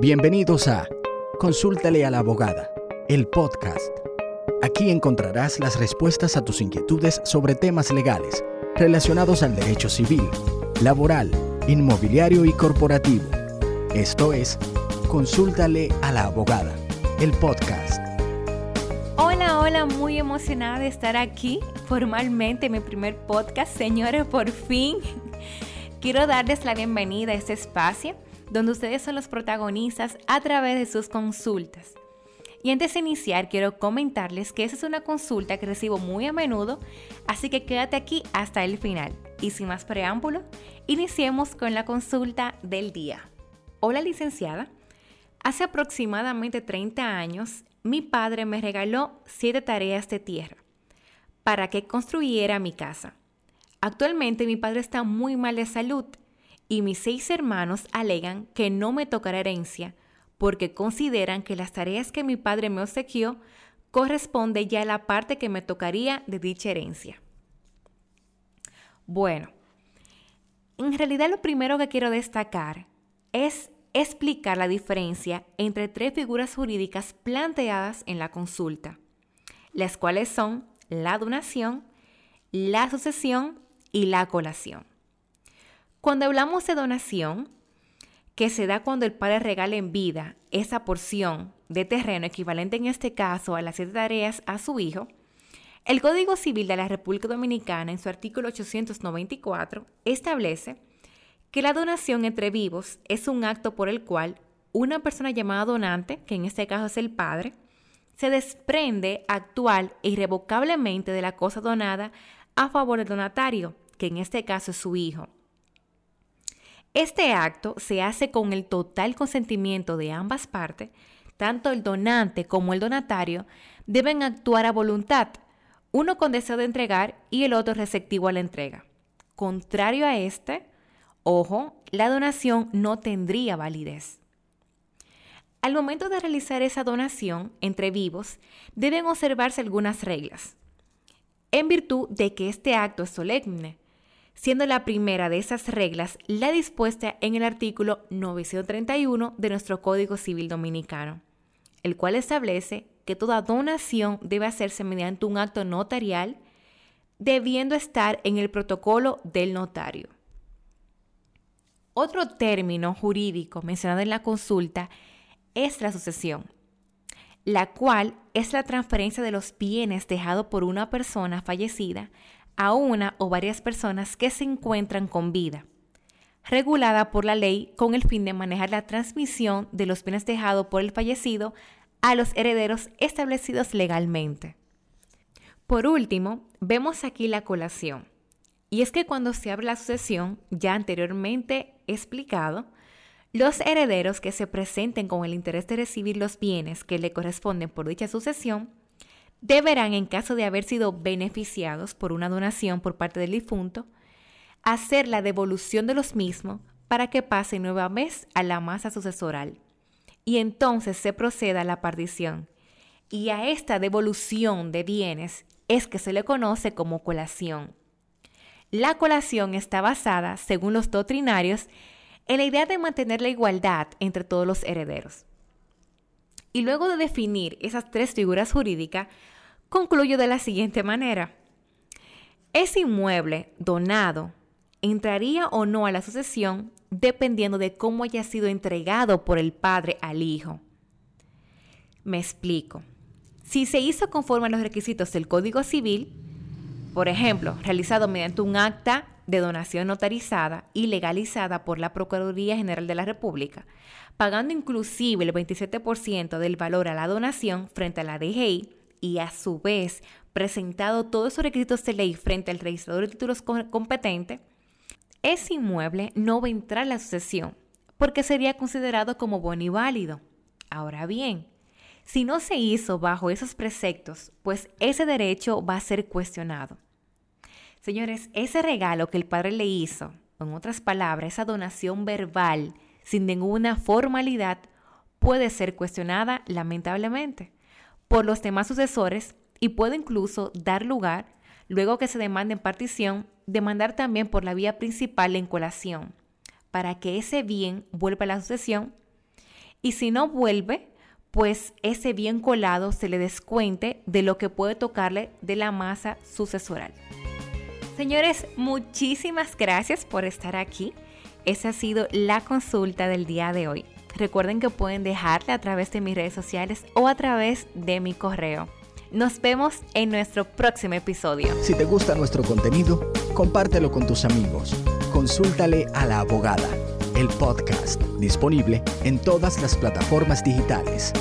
Bienvenidos a Consúltale a la abogada, el podcast. Aquí encontrarás las respuestas a tus inquietudes sobre temas legales relacionados al derecho civil, laboral, inmobiliario y corporativo. Esto es Consúltale a la abogada, el podcast. Hola, hola, muy emocionada de estar aquí formalmente en mi primer podcast, señores, por fin. Quiero darles la bienvenida a este espacio donde ustedes son los protagonistas a través de sus consultas. Y antes de iniciar, quiero comentarles que esa es una consulta que recibo muy a menudo, así que quédate aquí hasta el final. Y sin más preámbulo, iniciemos con la consulta del día. Hola licenciada, hace aproximadamente 30 años mi padre me regaló 7 tareas de tierra para que construyera mi casa. Actualmente mi padre está muy mal de salud y mis seis hermanos alegan que no me tocará herencia porque consideran que las tareas que mi padre me obsequió corresponde ya a la parte que me tocaría de dicha herencia. Bueno, en realidad lo primero que quiero destacar es explicar la diferencia entre tres figuras jurídicas planteadas en la consulta, las cuales son la donación, la sucesión y la colación. Cuando hablamos de donación, que se da cuando el padre regala en vida esa porción de terreno equivalente en este caso a las siete tareas a su hijo, el Código Civil de la República Dominicana en su artículo 894 establece que la donación entre vivos es un acto por el cual una persona llamada donante, que en este caso es el padre, se desprende actual e irrevocablemente de la cosa donada a favor del donatario, que en este caso es su hijo. Este acto se hace con el total consentimiento de ambas partes, tanto el donante como el donatario deben actuar a voluntad, uno con deseo de entregar y el otro receptivo a la entrega. Contrario a este, ojo, la donación no tendría validez. Al momento de realizar esa donación entre vivos, deben observarse algunas reglas. En virtud de que este acto es solemne, siendo la primera de esas reglas la dispuesta en el artículo 931 de nuestro Código Civil Dominicano, el cual establece que toda donación debe hacerse mediante un acto notarial, debiendo estar en el protocolo del notario. Otro término jurídico mencionado en la consulta es la sucesión, la cual es la transferencia de los bienes dejados por una persona fallecida a una o varias personas que se encuentran con vida, regulada por la ley con el fin de manejar la transmisión de los bienes dejados por el fallecido a los herederos establecidos legalmente. Por último, vemos aquí la colación. Y es que cuando se abre la sucesión, ya anteriormente explicado, los herederos que se presenten con el interés de recibir los bienes que le corresponden por dicha sucesión deberán, en caso de haber sido beneficiados por una donación por parte del difunto, hacer la devolución de los mismos para que pase nuevamente a la masa sucesoral. Y entonces se proceda a la partición. Y a esta devolución de bienes es que se le conoce como colación. La colación está basada, según los doctrinarios, en la idea de mantener la igualdad entre todos los herederos. Y luego de definir esas tres figuras jurídicas, concluyo de la siguiente manera. Ese inmueble donado entraría o no a la sucesión dependiendo de cómo haya sido entregado por el padre al hijo. Me explico. Si se hizo conforme a los requisitos del Código Civil, por ejemplo, realizado mediante un acta de donación notarizada y legalizada por la Procuraduría General de la República, pagando inclusive el 27% del valor a la donación frente a la DGI y a su vez presentado todos esos requisitos de ley frente al registrador de títulos competente, ese inmueble no va a entrar a la sucesión porque sería considerado como bueno y válido. Ahora bien, si no se hizo bajo esos preceptos, pues ese derecho va a ser cuestionado. Señores, ese regalo que el padre le hizo, en otras palabras, esa donación verbal, sin ninguna formalidad puede ser cuestionada lamentablemente por los demás sucesores y puede incluso dar lugar, luego que se demande en partición, demandar también por la vía principal en colación, para que ese bien vuelva a la sucesión y si no vuelve, pues ese bien colado se le descuente de lo que puede tocarle de la masa sucesoral. Señores, muchísimas gracias por estar aquí. Esa ha sido la consulta del día de hoy. Recuerden que pueden dejarle a través de mis redes sociales o a través de mi correo. Nos vemos en nuestro próximo episodio. Si te gusta nuestro contenido, compártelo con tus amigos. Consúltale a la abogada, el podcast, disponible en todas las plataformas digitales.